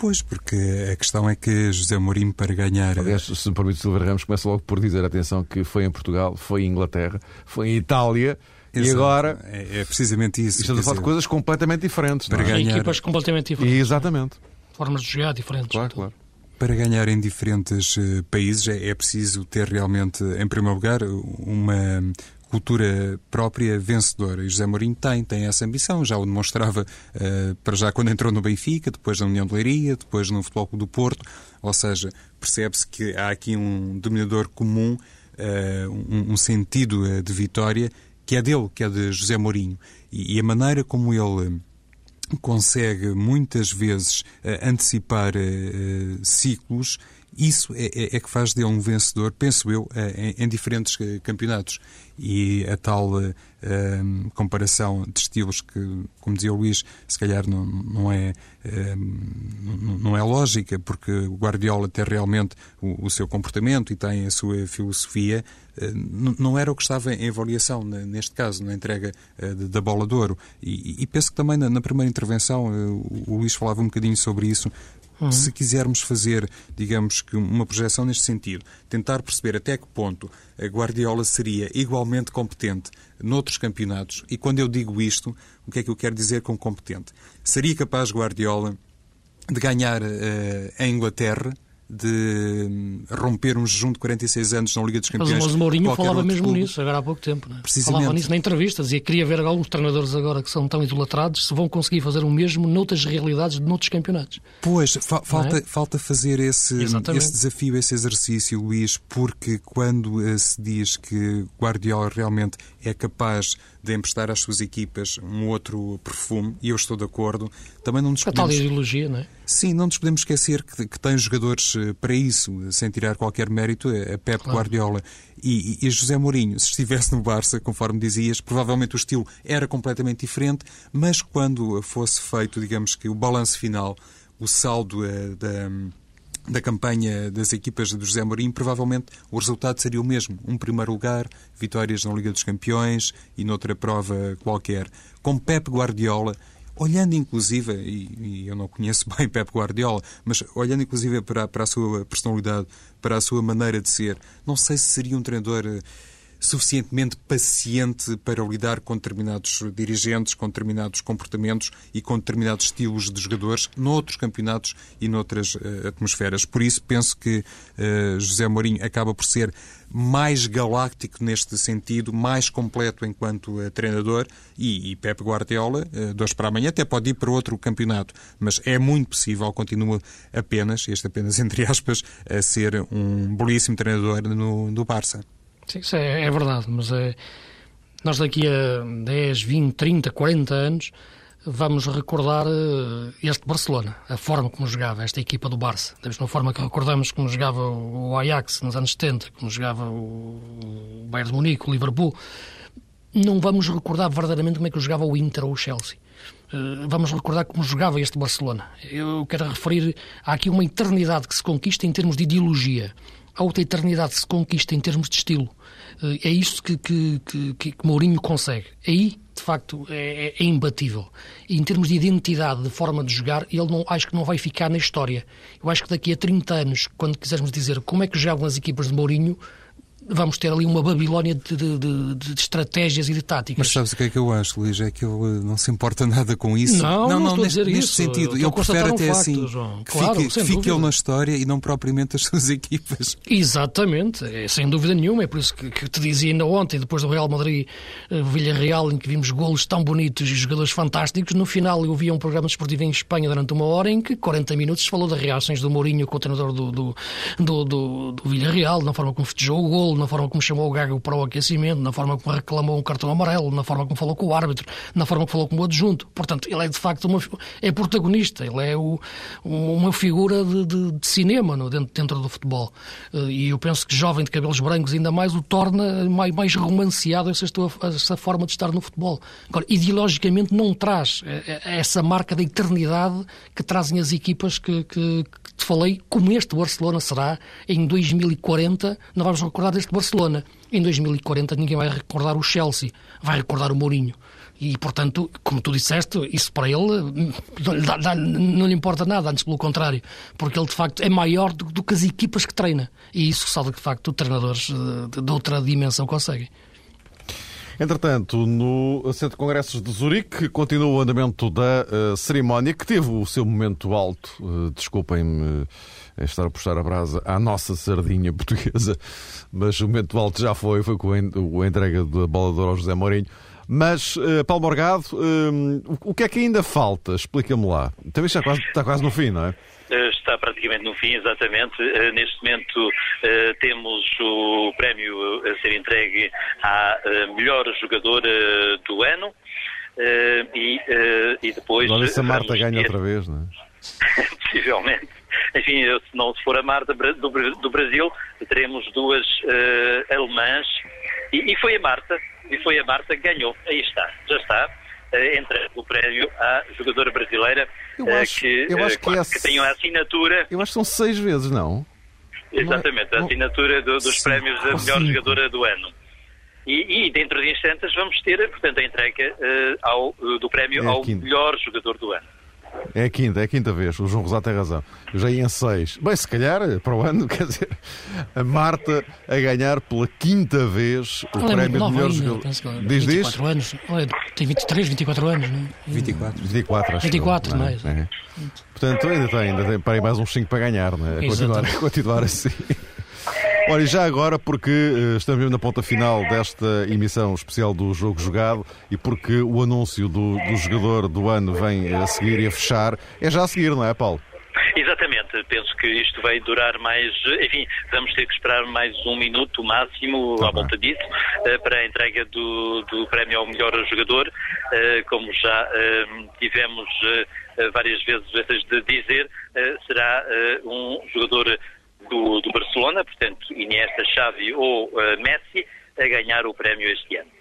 Pois, porque a questão é que José Mourinho, para ganhar. Aliás, se me permite, Silver Ramos começa logo por dizer: atenção, que foi em Portugal, foi em Inglaterra, foi em Itália. Exato. E agora. É, é, precisamente isso. Estamos a falar de coisas completamente diferentes. Para é? ganhar... Equipas completamente diferentes. Exatamente. Formas de jogar diferentes. Claro, claro. Para ganhar em diferentes uh, países é, é preciso ter realmente, em primeiro lugar, uma cultura própria vencedora. E José Mourinho tem, tem essa ambição, já o demonstrava uh, para já quando entrou no Benfica, depois na União de Leiria, depois no Futebol Clube do Porto, ou seja, percebe-se que há aqui um dominador comum, uh, um, um, sentido de vitória que é dele, que é de José Mourinho. E, e a maneira como ele consegue muitas vezes antecipar ciclos isso é, é, é, que faz dele um vencedor, penso eu, em, em diferentes campeonatos e a tal uh, comparação de estilos que, como dizia o Luís, se calhar não, não, é, não é lógica, porque o Guardiola tem realmente o, o seu comportamento e tem a sua filosofia, não era o que estava em avaliação neste caso, na entrega da bola de ouro. E, penso que também na, primeira intervenção o Luís falava um bocadinho sobre isso, Uhum. Se quisermos fazer, digamos que uma projeção neste sentido, tentar perceber até que ponto a Guardiola seria igualmente competente noutros campeonatos, e quando eu digo isto, o que é que eu quero dizer com competente? Seria capaz Guardiola de ganhar uh, a Inglaterra de romper um jejum de 46 anos na Liga dos Campeões. Mas o Mourinho falava mesmo clube. nisso, agora há pouco tempo. Não é? Precisamente. Falava nisso na entrevista, dizia que queria ver alguns treinadores agora que são tão idolatrados se vão conseguir fazer o mesmo noutras realidades de noutros campeonatos. Pois, fa falta, é? falta fazer esse, esse desafio, esse exercício, Luís, porque quando uh, se diz que Guardiola realmente é capaz de emprestar às suas equipas um outro perfume, e eu estou de acordo, também não nos podemos... A tal ideologia, não é? Sim, não nos podemos esquecer que, que tem jogadores eh, para isso, sem tirar qualquer mérito, a Pep claro. Guardiola e, e, José Mourinho, se estivesse no Barça, conforme dizias, provavelmente o estilo era completamente diferente, mas quando fosse feito, digamos que o balanço final, o saldo uh, da da campanha das equipas de José Mourinho, provavelmente o resultado seria o mesmo. Um primeiro lugar, vitórias na Liga dos Campeões e noutra prova qualquer. Com Pep Guardiola, olhando inclusive, e, e, eu não conheço bem Pep Guardiola, mas olhando inclusive para, para a sua personalidade, para a sua maneira de ser, não sei se seria um treinador eh, suficientemente paciente para lidar com determinados dirigentes, com determinados comportamentos e com determinados estilos de jogadores noutros campeonatos e noutras uh, atmosferas. Por isso, penso que uh, José Mourinho acaba por ser mais galáctico neste sentido, mais completo enquanto uh, treinador e, e Pep Guardiola, uh, dois para amanhã, até pode ir para outro campeonato, mas é muito possível, continua apenas, este apenas entre aspas, a ser um belíssimo treinador no, no Barça. Sim, isso é, é verdade, mas é, nós daqui a 10, 20, 30, 40 anos vamos recordar uh, este Barcelona, a forma como jogava esta equipa do Barça. Da mesma forma que recordamos como jogava o Ajax nos anos 70, como jogava o Bayern de Munique, o Liverpool. Não vamos recordar verdadeiramente como é que jogava o Inter ou o Chelsea. Uh, vamos recordar como jogava este Barcelona. Eu quero referir, há aqui uma eternidade que se conquista em termos de ideologia a outra eternidade se conquista em termos de estilo. Eh, é isto que, que, que, que Mourinho consegue. Aí, de facto, é, é, é, imbatível. E em termos de identidade, de forma de jogar, ele não, acho que não vai ficar na história. Eu acho que daqui a 30 anos, quando quisermos dizer como é que jogam as equipas de Mourinho, vamos ter ali uma Babilónia de, de, de, de estratégias e de táticas. Mas sabes o que é que eu acho, Luís? É que ele não se importa nada com isso. Não, não, não, neste, neste isso. sentido. Eu, prefiro até um assim facto, que claro, fique, fique ele na história e não propriamente as suas equipas. Exatamente, é, sem dúvida nenhuma. É por isso que, que te dizia ainda ontem, depois do Real Madrid uh, Villarreal, em que vimos golos tão bonitos e jogadores fantásticos, no final eu vi um programa desportivo em Espanha durante uma hora em que 40 minutos se falou das reações do Mourinho com o treinador do, do, do, do, do Villarreal, na forma como festejou o golo, na forma como chamou o Gago para o aquecimento, na forma como reclamou um cartão amarelo, na forma como falou com o árbitro, na forma como falou com o adjunto. Portanto, ele é de facto uma, é protagonista, ele é o, uma figura de, de, de cinema no, dentro, dentro do futebol. Eh, e eu penso que jovem de cabelos brancos ainda mais o torna mais, mais romanceado essa, essa forma de estar no futebol. Agora, ideologicamente não traz eh, eh, essa marca da eternidade que trazem as equipas que, que, que te falei, como este Barcelona será em 2040, não vamos recordar deste Barcelona. Em 2040 ninguém vai recordar o Chelsea, vai recordar o Mourinho. E, portanto, como tu disseste, isso para ele não lhe, dá, não lhe importa nada, antes pelo contrário, porque ele de facto é maior do, do que as equipas que treina. E isso só de facto treinadores eh, de, de outra dimensão conseguem. Entretanto, no Centro de Congressos de Zurique continua o andamento da uh, cerimónia, que teve o seu momento alto. Uh, Desculpem-me estar a puxar a brasa à nossa sardinha portuguesa, mas o momento alto já foi, foi com a entrega da bola de ouro ao José Mourinho. Mas, uh, Paulo Morgado, uh, o que é que ainda falta? Explica-me lá. Também está quase, está quase no fim, não é? Eh, está praticamente no fim, exatamente. Neste momento temos o prémio a ser entregue à melhor jogadora do ano. E, e depois. A Marta ganha ter... outra vez, não é? Possivelmente. Enfim, se não se for a Marta do, Brasil, teremos duas alemãs. E, e foi a Marta e foi a Marta que ganhou. Aí está, já está. Entre o prémio à jogadora brasileira eu eh, acho, que, eu acho que, é... que tem a assinatura. Eu acho que são seis vezes, não? Exatamente, não é... a assinatura do, dos Sim. prémios da melhor Sim. jogadora do ano. E, e, dentro de instantes vamos ter, portanto, a entrega uh, ao, do prémio é ao melhor jogador do ano. É a quinta, é a quinta vez. O João Rosado tem razão. Eu já ia em seis. Bem, se calhar, para o ano, quer dizer, a Marta a ganhar pela quinta vez o Ela prémio é de melhor jogador. Diz, 24 anos. Tem 23, 24 anos, não é? 24. 24, acho 24, não é? Não é? Portanto, ainda tem, ainda tem para aí mais uns 5 para ganhar, não é? A continuar, a continuar assim. Olha, já agora, porque uh, estamos na ponta final desta emissão especial do Jogo Jogado e porque o anúncio do, do jogador do ano vem a seguir e a fechar, é já a seguir, não é, Paulo? Exatamente, penso que isto vai durar mais, enfim, vamos ter que esperar mais um minuto máximo tá à volta disso uh, para a entrega do, do prémio ao melhor jogador, uh, como já tivemos várias vezes de dizer, será um jogador do, do Barcelona, portanto, Iniesta, Xavi ou uh, Messi, a ganhar o prémio este ano.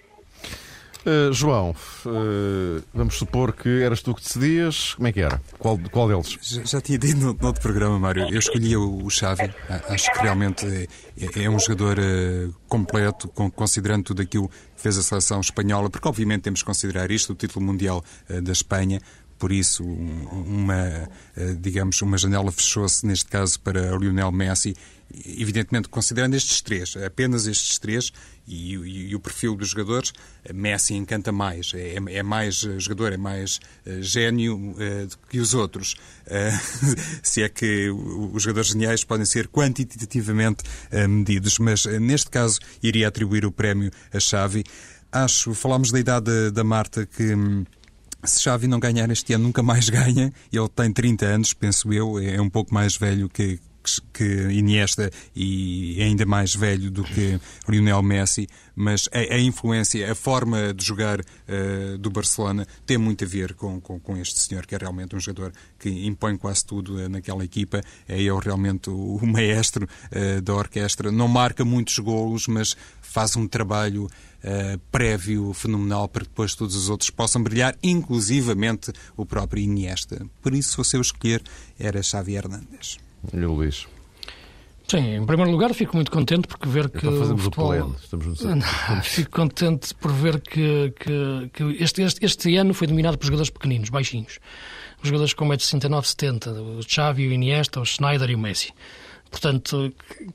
Uh, João, uh, vamos supor que eras tu que decidias. Como é que era? Qual, qual deles? Já, já tinha dito no, no, outro programa, Mário. Eu escolhi o, o Xavi. Acho que realmente é, é um jogador uh, completo, considerando tudo aquilo que fez a seleção espanhola, porque obviamente temos que considerar isto, o título mundial da Espanha, por isso uma, eh, digamos, uma janela fechou-se, neste caso, para Lionel Messi, evidentemente considerando estes três, apenas estes três, e, e, e, o perfil dos jogadores, Messi encanta mais, é, é mais jogador, é mais uh, gênio uh, que os outros. Uh, se é que os jogadores geniais podem ser quantitativamente medidos, mas neste caso iria atribuir o prémio a Xavi. Acho, falámos da idade da Marta que. Se Xavi não ganhar este ano, nunca mais ganha. Ele tem 30 anos, penso eu, é um pouco mais velho que, que Iniesta e ainda mais velho do que Lionel Messi, mas a, a influência, a forma de jogar uh, do Barcelona tem muito a ver com, com, com, este senhor, que é realmente um jogador que impõe quase tudo uh, naquela equipa. É realmente o, o maestro uh, da orquestra. Não marca muitos golos, mas faz um trabalho uh, prévio fenomenal para que depois todos os outros possam brilhar, inclusivamente o próprio Iniesta. Por isso, se fosse eu escolher, era Xavi Hernandes. E o Luís? Sim, em primeiro lugar fico muito contente porque ver que então o futebol... Estamos no fico contente por ver que, que, que este, este, este, ano foi dominado por jogadores pequeninos, baixinhos. Os jogadores com 1,69m, 70 o Xavi, o Iniesta, o Schneider e o Messi portanto,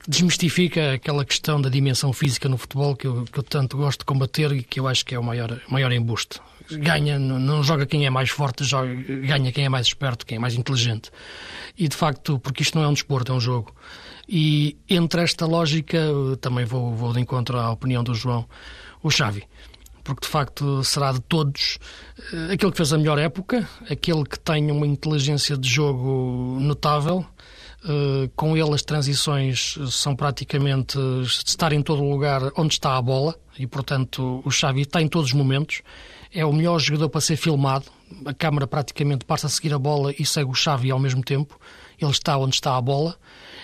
desmistifica aquela questão da dimensão física no futebol que eu, que eu tanto gosto de combater e que eu acho que é o maior, maior embuste. Ganha, não joga quem é mais forte, joga, ganha quem é mais esperto, quem é mais inteligente. E de facto, porque isto não é um desporto, é um jogo. E entre esta lógica, também vou, vou de encontro à opinião do João, o Xavi porque de facto será de todos eh, aquele que fez a melhor época, aquele que tem uma inteligência de jogo notável. Eh, com ele as transições são praticamente estar em todo lugar onde está a bola e portanto o Xavi está em todos os momentos. É o melhor jogador para ser filmado. A câmara praticamente passa a seguir a bola e segue o Xavi ao mesmo tempo. Ele está onde está a bola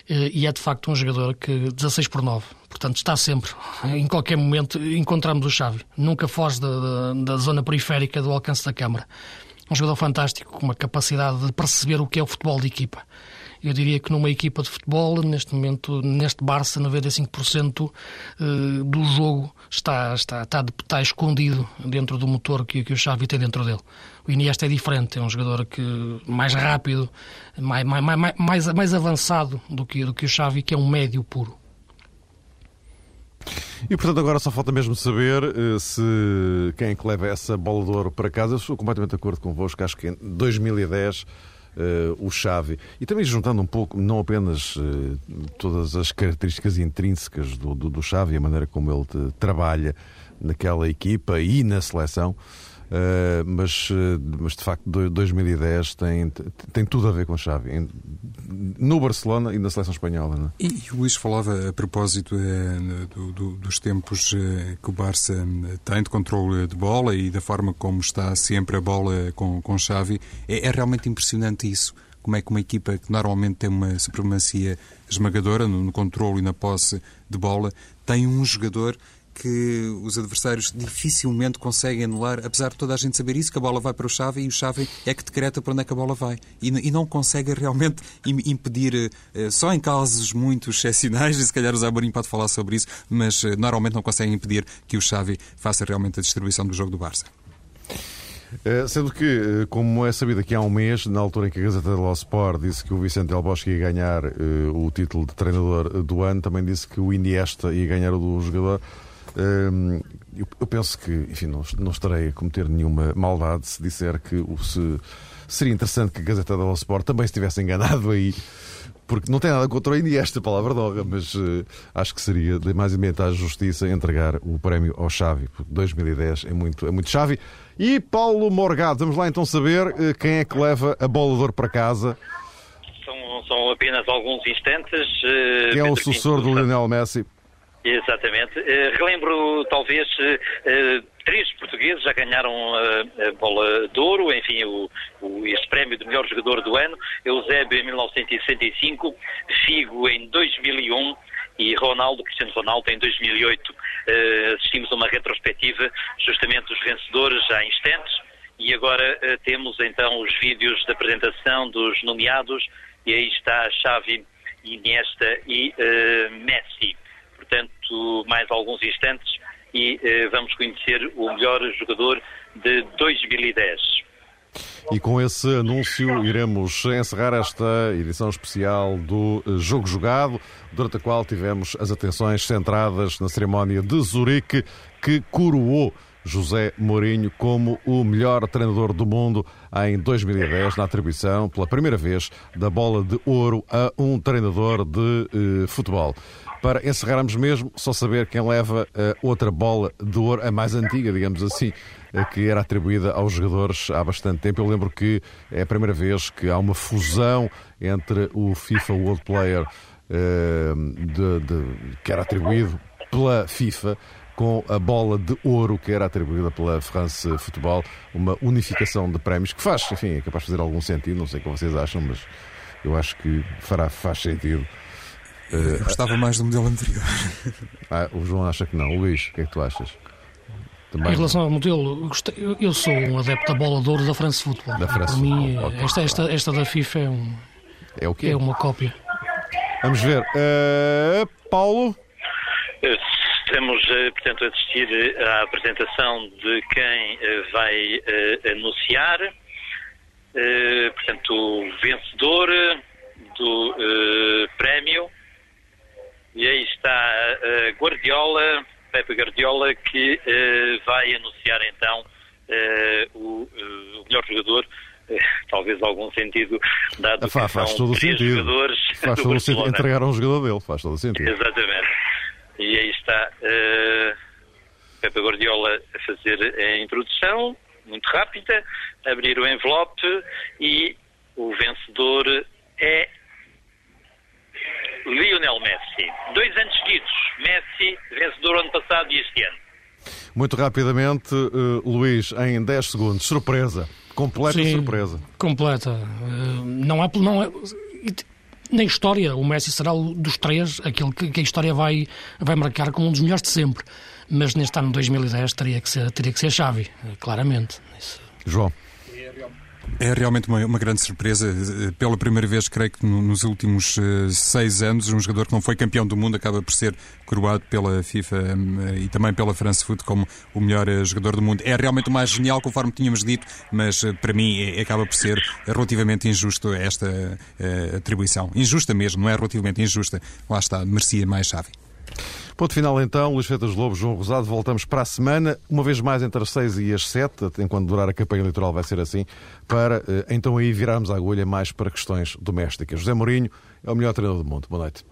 eh, e é de facto um jogador que 16 por 9, portanto está sempre, em qualquer momento encontramos o Xavi, nunca foge da, da, da zona periférica do alcance da câmara. Um jogador fantástico, com uma capacidade de perceber o que é o futebol de equipa. Eu diria que numa equipa de futebol, neste momento, neste Barça, 95% eh, do jogo está, está, está, está escondido dentro do motor que, que o Xavi tem dentro dele. O Iniesta é diferente, é um jogador que mais rápido, mais, mais, mais, mais avançado do que, do que o Xavi, que é um médio puro. E portanto agora só falta mesmo saber uh, se quem é que leva essa bola de ouro para casa. Eu sou completamente de acordo convosco, acho que em 2010 Uh, o Xavi. E também juntando um pouco, não apenas uh, todas as características intrínsecas do, do, do Xavi, a maneira como ele trabalha naquela equipa e na seleção, Uh, mas, uh, mas de facto 2010 tem, tem tudo a ver com Xavi. Em, no Barcelona e na seleção espanhola não é? e, e o Luís falava a propósito uh, do, do, dos tempos que o Barça tem de controle de bola e da forma como está sempre a bola com, com Xavi. É, é realmente impressionante isso. Como é que uma equipa que normalmente tem uma supremacia esmagadora no, no controle e na posse de bola tem um jogador que os adversários dificilmente conseguem anular, apesar de toda a gente saber isso, que a bola vai para o Xavi e o Xavi é que decreta para onde é que a bola vai. E, e não consegue realmente impedir, eh, só em casos muito excepcionais, e se calhar o Zamorim pode falar sobre isso, mas eh, normalmente não conseguem impedir que o Xavi faça realmente a distribuição do jogo do Barça. Eh, sendo que, como é sabido aqui há um mês, na altura em que a Gazeta dello Sport disse que o Vicente Del Bosque ia ganhar uh, o título de treinador do ano, também disse que o Iniesta ia ganhar o do jogador eu penso que, enfim, não, não estarei a cometer nenhuma maldade se disser que se, seria interessante que a Gazeta dello Sport também estivesse enganado aí, porque não tem nada contra o Iniesta, palavra doga, mas uh, acho que seria de mais à justiça entregar o prémio ao Xavi, porque 2010 é muito, é muito Xavi. E Paulo Morgado, vamos lá então saber uh, quem é que leva a bola de ouro para casa. São, são apenas alguns instantes. Uh, quem é o sucessor do Lionel Messi? Exatamente. Uh, relembro, talvez, uh, três portugueses já ganharam uh, a bola de ouro, enfim, o, o, este prémio de melhor jogador do ano. Eusébio em 1965, Figo em 2001 e Ronaldo, Cristiano Ronaldo, em 2008. assistimos a uma retrospectiva, justamente dos vencedores há instantes, e agora temos então os vídeos da apresentação dos nomeados, e aí está Xavi, Iniesta e Messi portanto, mais alguns instantes e eh, vamos conhecer o melhor jogador de 2010. E com esse anúncio iremos encerrar esta edição especial do Jogo Jogado, durante a qual tivemos as atenções centradas na cerimónia de Zurique, que coroou José Mourinho como o melhor treinador do mundo em 2010, na atribuição, pela primeira vez, da bola de ouro a um treinador de eh, futebol. Para encerrarmos mesmo, só saber quem leva a outra bola de ouro, a mais antiga, digamos assim, que era atribuída aos jogadores há bastante tempo. Eu lembro que é a primeira vez que há uma fusão entre o FIFA World Player eh, de, de, que era atribuído pela FIFA com a bola de ouro que era atribuída pela France Futebol, uma unificação de prémios que faz, enfim, é capaz de fazer algum sentido, não sei o que vocês acham, mas eu acho que fará, faz sentido eu gostava mais do modelo anterior. Ah, o João acha que não. O Luís, o que é que tu achas? Também... Em relação ao modelo, eu sou um adepto da bola de ouro da France Football. Da France Para mim, okay. esta, esta, esta da FIFA é, um, é, o quê? é uma cópia. Vamos ver. Uh, Paulo? Estamos, portanto, a assistir à apresentação de quem vai anunciar. Portanto, o vencedor do prémio E aí está Guardiola, Pepe Guardiola, que vai anunciar então o, melhor jogador, talvez algum sentido, dado faz, que faz todo o sentido. jogadores faz todo o sentido. Entregar um jogador dele, faz todo o sentido. Exatamente. E aí está Pepe Guardiola a fazer a introdução, muito rápida, abrir o envelope e o vencedor é Lionel Messi. Dois anos seguidos, Messi, vencedor ano passado e este ano. Muito rapidamente, uh, Luís, em 10 segundos, surpresa. Completa Sim, surpresa. Completa. Uh, não é. Não é na história, o Messi será dos três aquele que, que, a história vai, vai marcar como um dos melhores de sempre. Mas neste ano 2010 teria que ser, teria que ser Xavi, claramente. Isso. João. É realmente uma, uma, grande surpresa. Eh, pela primeira vez, creio que nos últimos uh, seis anos, um jogador que não foi campeão do mundo acaba por ser coroado pela FIFA um, e também pela France Foot como o melhor jogador do mundo. É realmente o mais genial, conforme tínhamos dito, mas para mim é, acaba por ser relativamente injusto esta atribuição. Injusta mesmo, não é relativamente injusta. Lá está, merecia mais chave. Ponto final então, Luís Feitas Lobo, João Rosado, voltamos para a semana, uma vez mais entre as 6 e as 7, enquanto durar a campanha eleitoral vai ser assim, para eh, então aí virarmos a agulha mais para questões domésticas. José Mourinho é o melhor treinador do mundo. Boa noite.